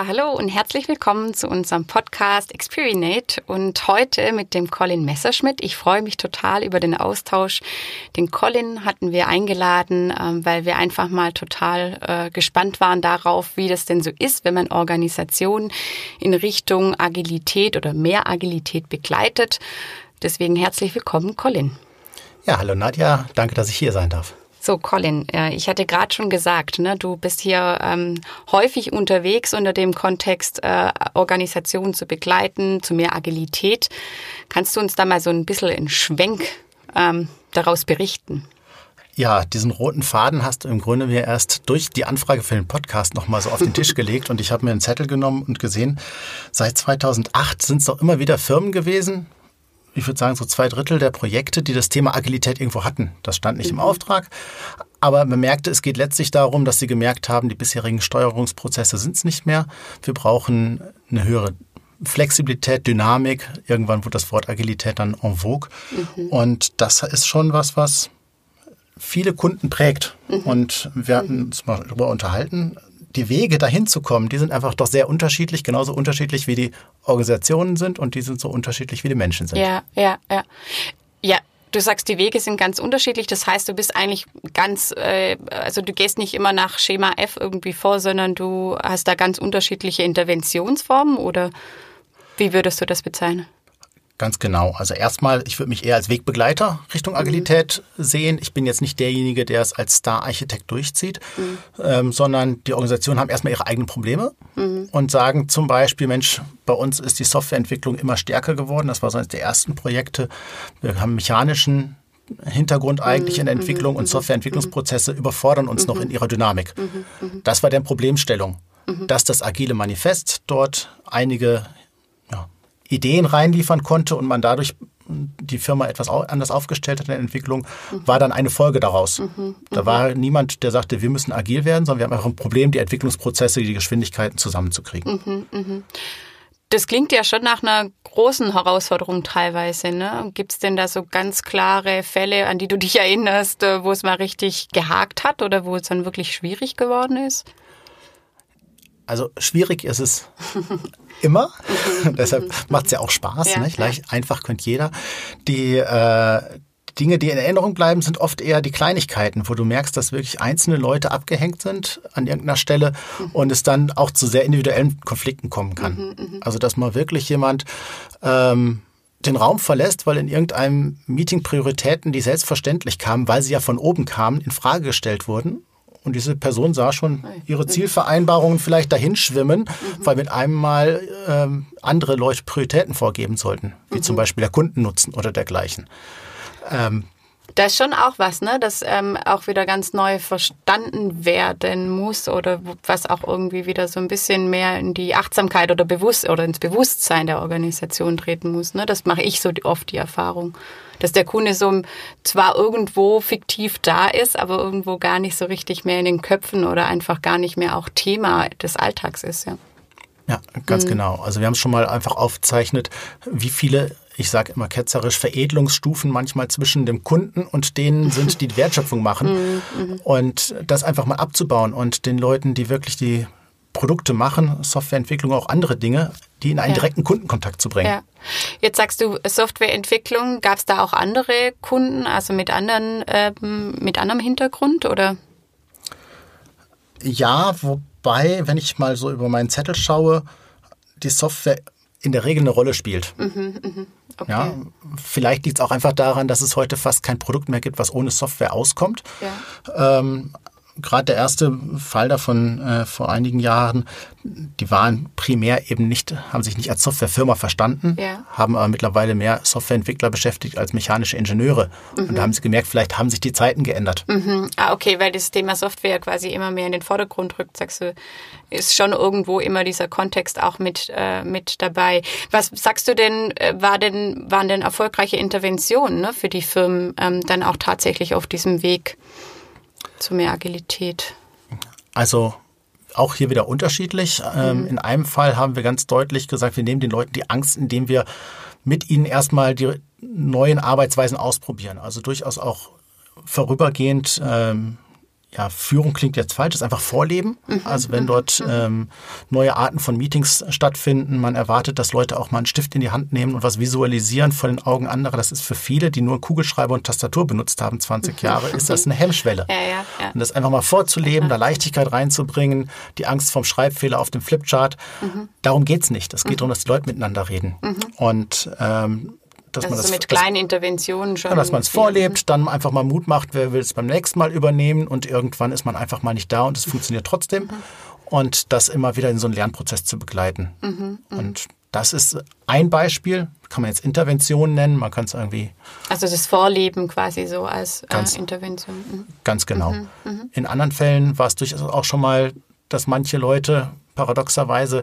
Ja, hallo und herzlich willkommen zu unserem Podcast Experinate und heute mit dem Colin Messerschmidt. Ich freue mich total über den Austausch. Den Colin hatten wir eingeladen, ähm, weil wir einfach mal total äh, gespannt waren darauf, wie das denn so ist, wenn man Organisationen in Richtung Agilität oder mehr Agilität begleitet. Deswegen herzlich willkommen, Colin. Ja, hallo Nadja, danke, dass ich hier sein darf. So, Colin, äh, ich hatte gerade schon gesagt, ne, du bist hier ähm, häufig unterwegs unter dem Kontext, äh, Organisationen zu begleiten, zu mehr Agilität. Kannst du uns da mal so ein bisschen in Schwenk ähm, daraus berichten? Ja, diesen roten Faden hast du im Grunde mir erst durch die Anfrage für den Podcast nochmal so auf den Tisch gelegt und ich habe mir einen Zettel genommen und gesehen, seit 2008 sind es doch immer wieder Firmen gewesen, ich würde sagen, so zwei Drittel der Projekte, die das Thema Agilität irgendwo hatten. Das stand nicht mhm. im Auftrag. Aber man merkte, es geht letztlich darum, dass sie gemerkt haben, die bisherigen Steuerungsprozesse sind es nicht mehr. Wir brauchen eine höhere Flexibilität, Dynamik. Irgendwann wurde das Wort Agilität dann en vogue. Mhm. Und das ist schon was, was viele Kunden prägt. Mhm. Und wir hatten uns mal darüber unterhalten die Wege dahin zu kommen, die sind einfach doch sehr unterschiedlich, genauso unterschiedlich wie die Organisationen sind und die sind so unterschiedlich wie die Menschen sind. Ja, ja, ja. Ja, Du sagst, die Wege sind ganz unterschiedlich. Das heißt, du bist eigentlich ganz, äh, also du gehst nicht immer nach Schema F irgendwie vor, sondern du hast da ganz unterschiedliche Interventionsformen oder wie würdest du das bezeichnen? Ganz genau. Also erstmal, ich würde mich eher als Wegbegleiter Richtung Agilität mhm. sehen. Ich bin jetzt nicht derjenige, der es als Star-Architekt durchzieht, mhm. ähm, sondern die Organisationen haben erstmal ihre eigenen Probleme mhm. und sagen zum Beispiel, Mensch, bei uns ist die Softwareentwicklung immer stärker geworden. Das war so eines der ersten Projekte. Wir haben mechanischen Hintergrund eigentlich in der mhm. Entwicklung und mhm. Softwareentwicklungsprozesse überfordern uns noch in ihrer Dynamik. Das war der Problemstellung, dass das agile Manifest dort einige Ideen reinliefern konnte und man dadurch die Firma etwas anders aufgestellt hat in der Entwicklung, war dann eine Folge daraus. Mhm, mhm. Da war niemand, der sagte, wir müssen agil werden, sondern wir haben einfach ein Problem, die Entwicklungsprozesse, die Geschwindigkeiten zusammenzukriegen. Mhm, mhm. Das klingt ja schon nach einer großen Herausforderung teilweise. Ne? Gibt es denn da so ganz klare Fälle, an die du dich erinnerst, äh, wo es mal richtig gehakt hat oder wo es dann wirklich schwierig geworden ist? Also schwierig ist es immer. Deshalb macht es ja auch Spaß. Ja, nicht? Leicht, ja. Einfach könnte jeder. Die äh, Dinge, die in Erinnerung bleiben, sind oft eher die Kleinigkeiten, wo du merkst, dass wirklich einzelne Leute abgehängt sind an irgendeiner Stelle mhm. und es dann auch zu sehr individuellen Konflikten kommen kann. Mhm, mhm. also dass mal wirklich jemand ähm, den Raum verlässt, weil in irgendeinem Meeting Prioritäten, die selbstverständlich kamen, weil sie ja von oben kamen, in Frage gestellt wurden und diese Person sah schon ihre Zielvereinbarungen vielleicht dahin schwimmen, mhm. weil mit einem Mal ähm, andere Leute Prioritäten vorgeben sollten, wie mhm. zum Beispiel der Kundennutzen oder dergleichen. Ähm, da ist schon auch was, ne, das ähm, auch wieder ganz neu verstanden werden muss oder was auch irgendwie wieder so ein bisschen mehr in die Achtsamkeit oder bewusst oder ins Bewusstsein der Organisation treten muss. Ne? Das mache ich so oft die Erfahrung dass der Kunde so zwar irgendwo fiktiv da ist, aber irgendwo gar nicht so richtig mehr in den Köpfen oder einfach gar nicht mehr auch Thema des Alltags ist, ja. Ja, ganz mhm. genau. Also wir haben schon mal einfach aufgezeichnet, wie viele ich sage immer ketzerisch, Veredelungsstufen manchmal zwischen dem Kunden und denen sind, die die Wertschöpfung machen. Mhm, mhm. Und das einfach mal abzubauen und den Leuten, die wirklich die Produkte machen, Softwareentwicklung, auch andere Dinge, die in einen ja. direkten Kundenkontakt zu bringen. Ja. Jetzt sagst du Softwareentwicklung. Gab es da auch andere Kunden, also mit anderen, ähm, mit anderem Hintergrund oder? Ja, wobei, wenn ich mal so über meinen Zettel schaue, die Software in der Regel eine Rolle spielt. Mhm, mh. Okay. ja, vielleicht liegt es auch einfach daran, dass es heute fast kein Produkt mehr gibt, was ohne Software auskommt. Ja. Ähm, gerade der erste Fall davon äh, vor einigen Jahren, die waren primär eben nicht, haben sich nicht als Softwarefirma verstanden, ja. haben aber mittlerweile mehr Softwareentwickler beschäftigt als mechanische Ingenieure. Mhm. Und da haben sie gemerkt, vielleicht haben sich die Zeiten geändert. Mhm. Ah, okay, weil das Thema Software quasi immer mehr in den Vordergrund rückt, sagst du, ist schon irgendwo immer dieser Kontext auch mit, äh, mit dabei. Was sagst du denn, äh, war denn, waren denn erfolgreiche Interventionen ne, für die Firmen ähm, dann auch tatsächlich auf diesem Weg? Zu mehr Agilität? Also auch hier wieder unterschiedlich. Ähm, mhm. In einem Fall haben wir ganz deutlich gesagt, wir nehmen den Leuten die Angst, indem wir mit ihnen erstmal die neuen Arbeitsweisen ausprobieren. Also durchaus auch vorübergehend ähm, ja, Führung klingt jetzt falsch, ist einfach Vorleben. Mhm. Also wenn dort mhm. ähm, neue Arten von Meetings stattfinden, man erwartet, dass Leute auch mal einen Stift in die Hand nehmen und was visualisieren vor den Augen anderer. Das ist für viele, die nur Kugelschreiber und Tastatur benutzt haben, 20 mhm. Jahre, ist das eine Hemmschwelle. Ja, ja, ja. Und das einfach mal vorzuleben, da Leichtigkeit reinzubringen, die Angst vom Schreibfehler auf dem Flipchart. Mhm. Darum geht's nicht. Es geht mhm. darum, dass die Leute miteinander reden. Mhm. Und ähm, dass also man das mit kleinen Interventionen schon. Ja, dass man es vorlebt, dann einfach mal Mut macht, wer will es beim nächsten Mal übernehmen und irgendwann ist man einfach mal nicht da und es funktioniert trotzdem. Mhm. Und das immer wieder in so einen Lernprozess zu begleiten. Mhm, mhm. und das ist ein Beispiel, kann man jetzt Intervention nennen, man kann es irgendwie. Also das Vorleben quasi so als äh, ganz, Intervention. Mhm. Ganz genau. Mhm, mhm. In anderen Fällen war es durchaus auch schon mal, dass manche Leute paradoxerweise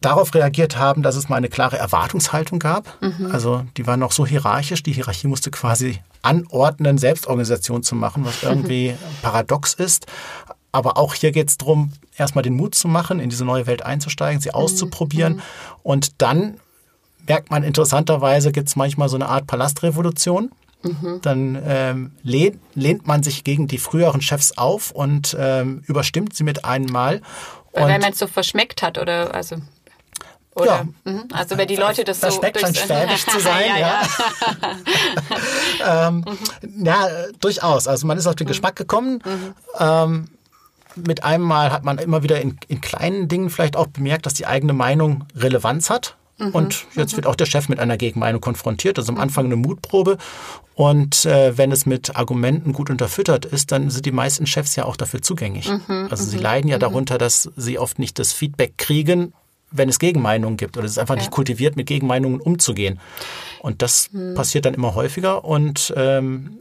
darauf reagiert haben, dass es mal eine klare Erwartungshaltung gab. Mhm. Also die war noch so hierarchisch, die Hierarchie musste quasi anordnen, Selbstorganisation zu machen, was irgendwie paradox ist. Aber auch hier geht es darum, erstmal den Mut zu machen, in diese neue Welt einzusteigen, sie mhm. auszuprobieren. Mhm. Und dann merkt man interessanterweise, gibt es manchmal so eine Art Palastrevolution. Mhm. Dann ähm, lehnt, lehnt, man sich gegen die früheren Chefs auf und ähm, überstimmt sie mit einem Mal. Weil man es so verschmeckt hat oder also oder? Ja. Mhm. Also wenn die Leute das, das so... Schmeckt schon schwäbisch zu sein, ja. Ja. ja. ähm, mhm. ja. durchaus. Also man ist auf den mhm. Geschmack gekommen. Mhm. Ähm, mit einem Mal hat man immer wieder in, in, kleinen Dingen vielleicht auch bemerkt, dass die eigene Meinung Relevanz hat. Mhm. Und jetzt mhm. wird auch der Chef mit einer Gegenmeinung konfrontiert. Also am Anfang eine Mutprobe. Und äh, wenn es mit Argumenten gut unterfüttert ist, dann sind die meisten Chefs ja auch dafür zugänglich. Mhm. Also sie leiden ja darunter, dass sie oft nicht das Feedback kriegen, wenn es Gegenmeinungen gibt oder es ist einfach ja. nicht kultiviert, mit Gegenmeinungen umzugehen. Und das passiert dann immer häufiger und ähm,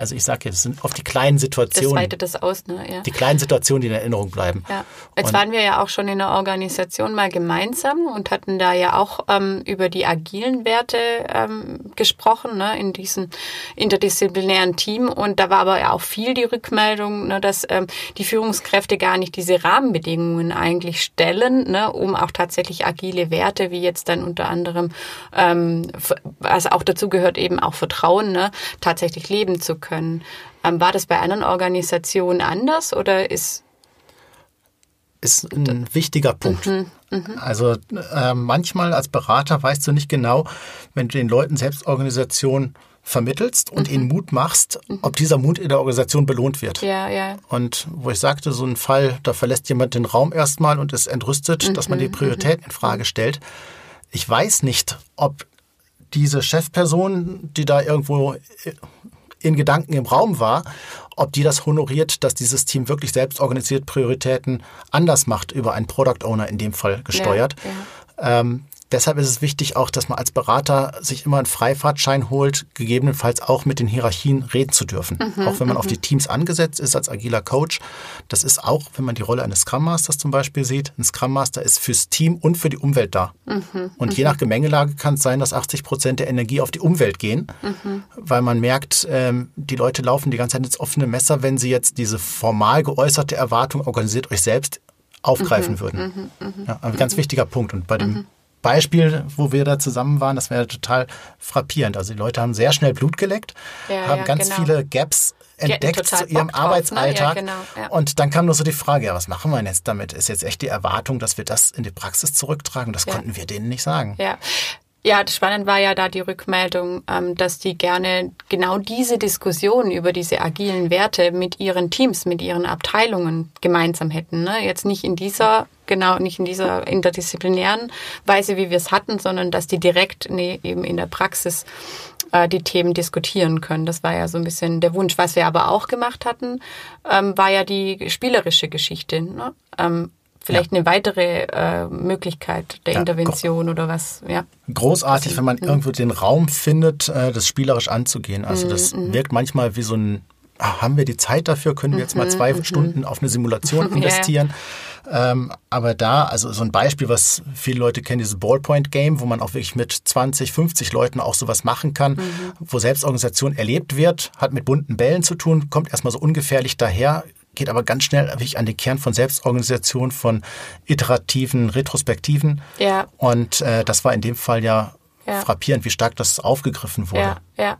also ich sage jetzt, es sind oft die kleinen Situationen. Das weitet das aus, ne? Ja. Die kleinen Situationen, die in Erinnerung bleiben. Ja. Jetzt und waren wir ja auch schon in der Organisation mal gemeinsam und hatten da ja auch ähm, über die agilen Werte ähm, gesprochen, ne, in diesem interdisziplinären Team. Und da war aber ja auch viel die Rückmeldung, ne, dass ähm, die Führungskräfte gar nicht diese Rahmenbedingungen eigentlich stellen, ne, um auch tatsächlich agile Werte, wie jetzt dann unter anderem, ähm, also auch dazu gehört eben auch Vertrauen, ne, tatsächlich leben zu können können. Ähm, war das bei anderen Organisationen anders oder ist ist ein wichtiger Punkt. Mhm, mh. Also äh, manchmal als Berater weißt du nicht genau, wenn du den Leuten Selbstorganisation vermittelst und mhm. ihnen Mut machst, mhm. ob dieser Mut in der Organisation belohnt wird. Ja, ja. Und wo ich sagte, so ein Fall, da verlässt jemand den Raum erstmal und ist entrüstet, mhm. dass man die mhm, Prioritäten in Frage stellt. Ich weiß nicht, ob diese Chefperson, die da irgendwo in Gedanken im Raum war, ob die das honoriert, dass dieses Team wirklich selbst organisiert Prioritäten anders macht, über einen Product Owner in dem Fall gesteuert. Ja, ja. Ähm, Deshalb ist es wichtig auch, dass man als Berater sich immer einen Freifahrtschein holt, gegebenenfalls auch mit den Hierarchien reden zu dürfen. Mhm, auch wenn man auf mhm. die Teams angesetzt ist als agiler Coach. Das ist auch, wenn man die Rolle eines Scrum Masters zum Beispiel sieht. Ein Scrum Master ist fürs Team und für die Umwelt da. Mhm, und je mhm. nach Gemengelage kann es sein, dass 80 Prozent der Energie auf die Umwelt gehen, mhm. weil man merkt, ähm, die Leute laufen die ganze Zeit ins offene Messer, wenn sie jetzt diese formal geäußerte Erwartung, organisiert euch selbst, aufgreifen mhm, würden. Ja, ein ganz wichtiger Punkt. Und bei dem Beispiel, wo wir da zusammen waren, das wäre total frappierend. Also die Leute haben sehr schnell Blut geleckt, ja, haben ja, ganz genau. viele Gaps entdeckt zu ihrem Bock Arbeitsalltag. Drauf, ne? ja, genau, und dann kam nur so die Frage, ja, was machen wir denn jetzt damit? Ist jetzt echt die Erwartung, dass wir das in die Praxis zurücktragen? Das konnten wir denen nicht sagen. Ja. Ja, spannend war ja da die Rückmeldung, ähm, dass die gerne genau diese Diskussion über diese agilen Werte mit ihren Teams, mit ihren Abteilungen gemeinsam hätten. Ne? Jetzt nicht in dieser, genau, nicht in dieser interdisziplinären Weise, wie wir es hatten, sondern dass die direkt nee, eben in der Praxis äh, die Themen diskutieren können. Das war ja so ein bisschen der Wunsch. Was wir aber auch gemacht hatten, ähm, war ja die spielerische Geschichte. Ne? Vielleicht ja. eine weitere äh, Möglichkeit der ja, Intervention oder was. Ja. Großartig, wenn man mhm. irgendwo den Raum findet, äh, das spielerisch anzugehen. Also das mhm. wirkt manchmal wie so ein, ach, haben wir die Zeit dafür? Können wir jetzt mal mhm, zwei mhm. Stunden auf eine Simulation investieren? ja. ähm, aber da, also so ein Beispiel, was viele Leute kennen, dieses Ballpoint-Game, wo man auch wirklich mit 20, 50 Leuten auch sowas machen kann, mhm. wo Selbstorganisation erlebt wird, hat mit bunten Bällen zu tun, kommt erstmal so ungefährlich daher, geht aber ganz schnell wirklich an den Kern von Selbstorganisation, von iterativen, Retrospektiven. Ja. Und äh, das war in dem Fall ja, ja, frappierend, wie stark das aufgegriffen wurde. Ja, ja.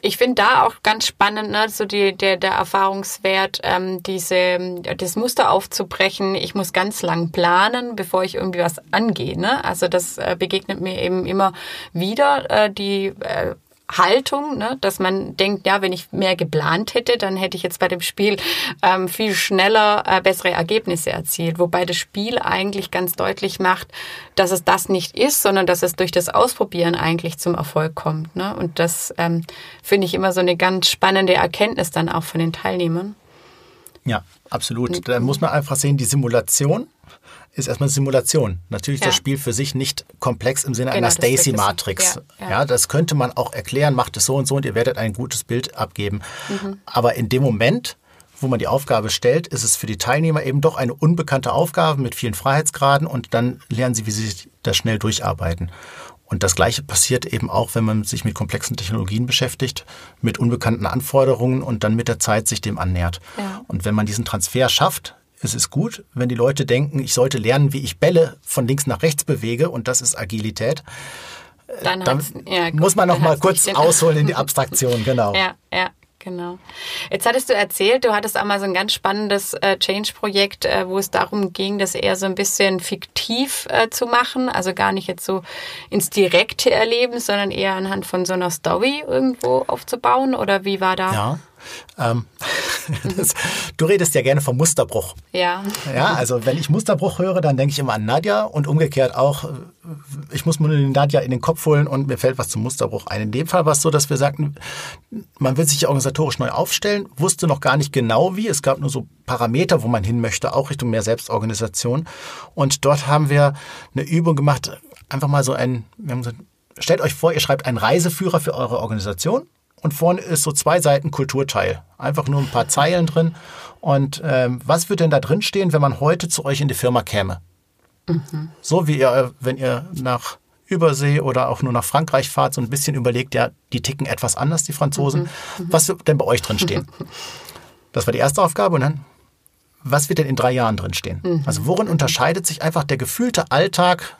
ich finde da auch ganz spannend, ne, so die, der, der Erfahrungswert, ähm, diese, das Muster aufzubrechen. Ich muss ganz lang planen, bevor ich irgendwie was angehe. Ne? Also das äh, begegnet mir eben immer wieder, äh, die äh, Haltung, ne, dass man denkt, ja, wenn ich mehr geplant hätte, dann hätte ich jetzt bei dem Spiel ähm, viel schneller äh, bessere Ergebnisse erzielt. Wobei das Spiel eigentlich ganz deutlich macht, dass es das nicht ist, sondern dass es durch das Ausprobieren eigentlich zum Erfolg kommt. Ne? Und das ähm, finde ich immer so eine ganz spannende Erkenntnis dann auch von den Teilnehmern. Ja, absolut. Da muss man einfach sehen, die Simulation ist erstmal Simulation. Natürlich ja. das Spiel für sich nicht komplex im Sinne genau, einer Stacy-Matrix. Ja. ja, das könnte man auch erklären, macht es so und so und ihr werdet ein gutes Bild abgeben. Mhm. Aber in dem Moment, wo man die Aufgabe stellt, ist es für die Teilnehmer eben doch eine unbekannte Aufgabe mit vielen Freiheitsgraden und dann lernen sie, wie sie sich das schnell durcharbeiten. Und das Gleiche passiert eben auch, wenn man sich mit komplexen Technologien beschäftigt, mit unbekannten Anforderungen und dann mit der Zeit sich dem annähert. Ja. Und wenn man diesen Transfer schafft, es ist gut, wenn die Leute denken, ich sollte lernen, wie ich Bälle von links nach rechts bewege und das ist Agilität. Dann, dann ja, muss man noch mal kurz ausholen in die Abstraktion, genau. Ja, ja. Genau. Jetzt hattest du erzählt, du hattest einmal so ein ganz spannendes äh, Change-Projekt, äh, wo es darum ging, das eher so ein bisschen fiktiv äh, zu machen, also gar nicht jetzt so ins direkte Erleben, sondern eher anhand von so einer Story irgendwo aufzubauen. Oder wie war da? Ja, ähm, das, du redest ja gerne vom Musterbruch. Ja. Ja, also wenn ich Musterbruch höre, dann denke ich immer an Nadja und umgekehrt auch, ich muss mir Nadja in den Kopf holen und mir fällt was zum Musterbruch ein. In dem Fall war es so, dass wir sagten, man will sich organisatorisch neu aufstellen, wusste noch gar nicht genau wie. Es gab nur so Parameter, wo man hin möchte, auch Richtung mehr Selbstorganisation. Und dort haben wir eine Übung gemacht, einfach mal so ein, wir haben gesagt, stellt euch vor, ihr schreibt einen Reiseführer für eure Organisation und vorne ist so zwei Seiten Kulturteil. Einfach nur ein paar Zeilen drin. Und ähm, was wird denn da drin stehen, wenn man heute zu euch in die Firma käme? Mhm. So wie ihr, wenn ihr nach Übersee oder auch nur nach Frankreich fahrt, so ein bisschen überlegt, ja, die ticken etwas anders, die Franzosen. Mhm. Mhm. Was wird denn bei euch drin stehen? Das war die erste Aufgabe. Und dann, was wird denn in drei Jahren drin stehen? Mhm. Also worin unterscheidet sich einfach der gefühlte Alltag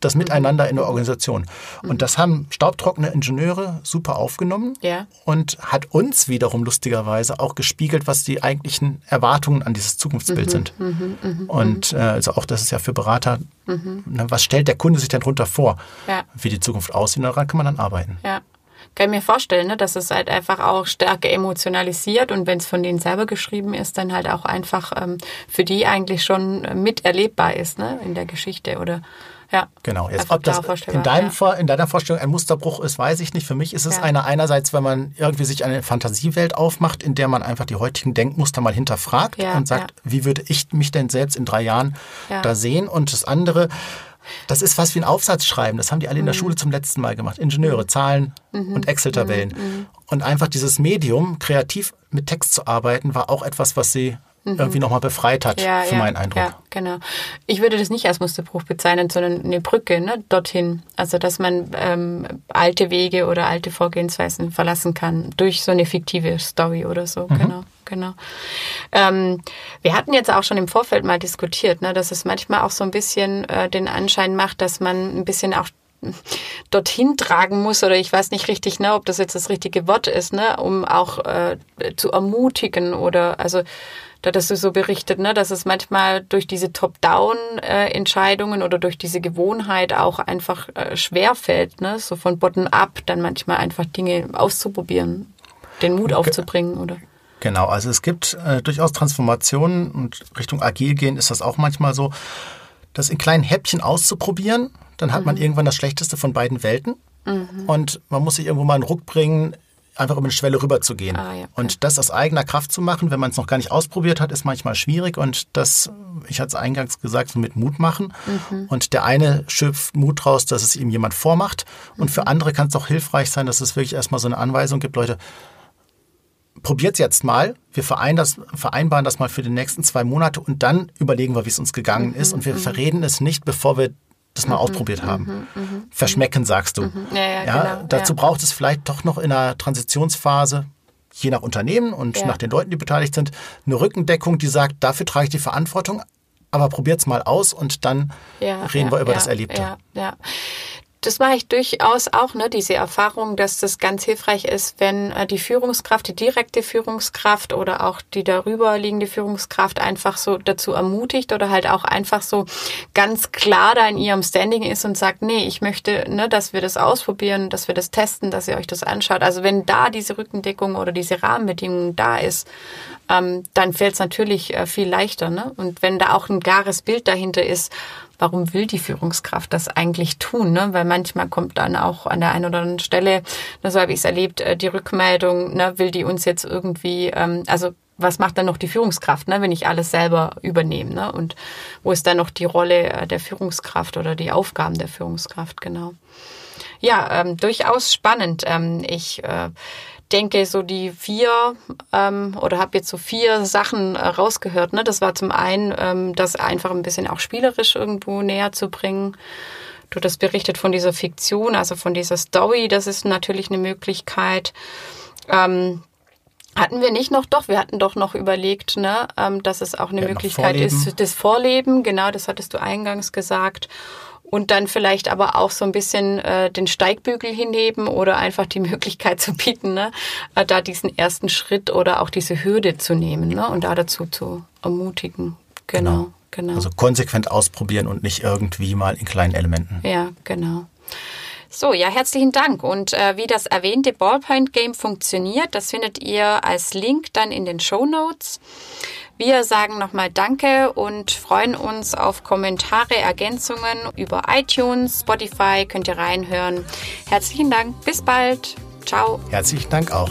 das Miteinander in der Organisation. Und das haben staubtrockene Ingenieure super aufgenommen ja. und hat uns wiederum lustigerweise auch gespiegelt, was die eigentlichen Erwartungen an dieses Zukunftsbild mhm, sind. Mhm, mh, mh, und äh, also auch das ist ja für Berater, mhm. ne, was stellt der Kunde sich denn darunter vor, ja. wie die Zukunft aussieht, daran kann man dann arbeiten. Ja kann ich mir vorstellen, ne, dass es halt einfach auch stärker emotionalisiert und wenn es von denen selber geschrieben ist, dann halt auch einfach ähm, für die eigentlich schon miterlebbar ist ne, in der Geschichte oder ja. Genau. Jetzt, ob das in, deinem ja. in deiner Vorstellung ein Musterbruch ist, weiß ich nicht. Für mich ist es ja. einer einerseits, wenn man irgendwie sich eine Fantasiewelt aufmacht, in der man einfach die heutigen Denkmuster mal hinterfragt ja, und sagt, wie würde ich mich denn selbst in drei Jahren da sehen? Und das andere, das ist was wie ein Aufsatz schreiben. Das haben die alle in der mhm. Schule zum letzten Mal gemacht. Ingenieure, mhm. Zahlen mhm. und Excel-Tabellen. Mhm. Und einfach dieses Medium, kreativ mit Text zu arbeiten, war auch etwas, was sie mhm. irgendwie nochmal befreit hat, ja, für ja, meinen Eindruck. Ja, genau. Ich würde das nicht als Musterbruch bezeichnen, sondern eine Brücke ne, dorthin. Also, dass man ähm, alte Wege oder alte Vorgehensweisen verlassen kann durch so eine fiktive Story oder so. Mhm. Genau, genau. Ähm, wir hatten jetzt auch schon im Vorfeld mal diskutiert, ne, dass es manchmal auch so ein bisschen äh, den Anschein macht, dass man ein bisschen auch dorthin tragen muss oder ich weiß nicht richtig, ne, ob das jetzt das richtige Wort ist, ne, um auch äh, zu ermutigen oder also da hast du so berichtet, ne, dass es manchmal durch diese Top-Down-Entscheidungen oder durch diese Gewohnheit auch einfach äh, schwer fällt, ne, so von bottom-up dann manchmal einfach Dinge auszuprobieren, den Mut aufzubringen, oder? Genau, also es gibt äh, durchaus Transformationen und Richtung agil gehen ist das auch manchmal so, das in kleinen Häppchen auszuprobieren, dann hat mhm. man irgendwann das Schlechteste von beiden Welten. Mhm. Und man muss sich irgendwo mal einen Ruck bringen, einfach über eine Schwelle rüberzugehen. Ah, ja, okay. Und das aus eigener Kraft zu machen, wenn man es noch gar nicht ausprobiert hat, ist manchmal schwierig. Und das, ich hatte es eingangs gesagt, so mit Mut machen. Mhm. Und der eine schöpft Mut raus, dass es ihm jemand vormacht. Und mhm. für andere kann es auch hilfreich sein, dass es wirklich erstmal so eine Anweisung gibt, Leute, probiert es jetzt mal. Wir vereinbaren das mal für die nächsten zwei Monate und dann überlegen wir, wie es uns gegangen mhm. ist. Und wir mhm. verreden es nicht, bevor wir das mal mhm, ausprobiert haben. Mhm, mhm, Verschmecken, sagst du. Mhm. Ja, ja, ja, genau, dazu braucht es vielleicht doch noch in einer Transitionsphase, je nach Unternehmen und nach den Leuten, die beteiligt sind, eine Rückendeckung, die sagt, dafür trage ich die Verantwortung, aber probiert es mal aus und dann reden wir über das Erlebte. Ja, ja. Das mache ich durchaus auch, ne, diese Erfahrung, dass das ganz hilfreich ist, wenn äh, die Führungskraft, die direkte Führungskraft oder auch die darüber liegende Führungskraft einfach so dazu ermutigt oder halt auch einfach so ganz klar da in ihrem Standing ist und sagt, nee, ich möchte, ne, dass wir das ausprobieren, dass wir das testen, dass ihr euch das anschaut. Also wenn da diese Rückendeckung oder diese Rahmenbedingungen da ist, ähm, dann fällt es natürlich äh, viel leichter. Ne? Und wenn da auch ein klares Bild dahinter ist, warum will die Führungskraft das eigentlich tun? Ne? Weil manchmal kommt dann auch an der einen oder anderen Stelle, ne, so habe ich es erlebt, äh, die Rückmeldung, ne, will die uns jetzt irgendwie, ähm, also was macht dann noch die Führungskraft, ne, wenn ich alles selber übernehme? Ne? Und wo ist dann noch die Rolle äh, der Führungskraft oder die Aufgaben der Führungskraft, genau. Ja, ähm, durchaus spannend. Ähm, ich äh, denke, so die vier ähm, oder habe jetzt so vier Sachen äh, rausgehört. Ne? Das war zum einen, ähm, das einfach ein bisschen auch spielerisch irgendwo näher zu bringen. Du das berichtet von dieser Fiktion, also von dieser Story. Das ist natürlich eine Möglichkeit. Ähm, hatten wir nicht noch, doch, wir hatten doch noch überlegt, ne, ähm, dass es auch eine ja, Möglichkeit ist, das Vorleben, genau, das hattest du eingangs gesagt und dann vielleicht aber auch so ein bisschen äh, den Steigbügel hinheben oder einfach die Möglichkeit zu bieten, ne, äh, da diesen ersten Schritt oder auch diese Hürde zu nehmen ne, und da dazu zu ermutigen. Genau, genau. genau. Also konsequent ausprobieren und nicht irgendwie mal in kleinen Elementen. Ja, genau. So, ja, herzlichen Dank. Und äh, wie das erwähnte Ballpoint Game funktioniert, das findet ihr als Link dann in den Show Notes. Wir sagen nochmal Danke und freuen uns auf Kommentare, Ergänzungen über iTunes, Spotify, könnt ihr reinhören. Herzlichen Dank, bis bald. Ciao. Herzlichen Dank auch.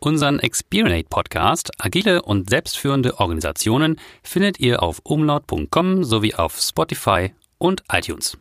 Unseren Experience Podcast Agile und selbstführende Organisationen findet ihr auf umlaut.com sowie auf Spotify und iTunes.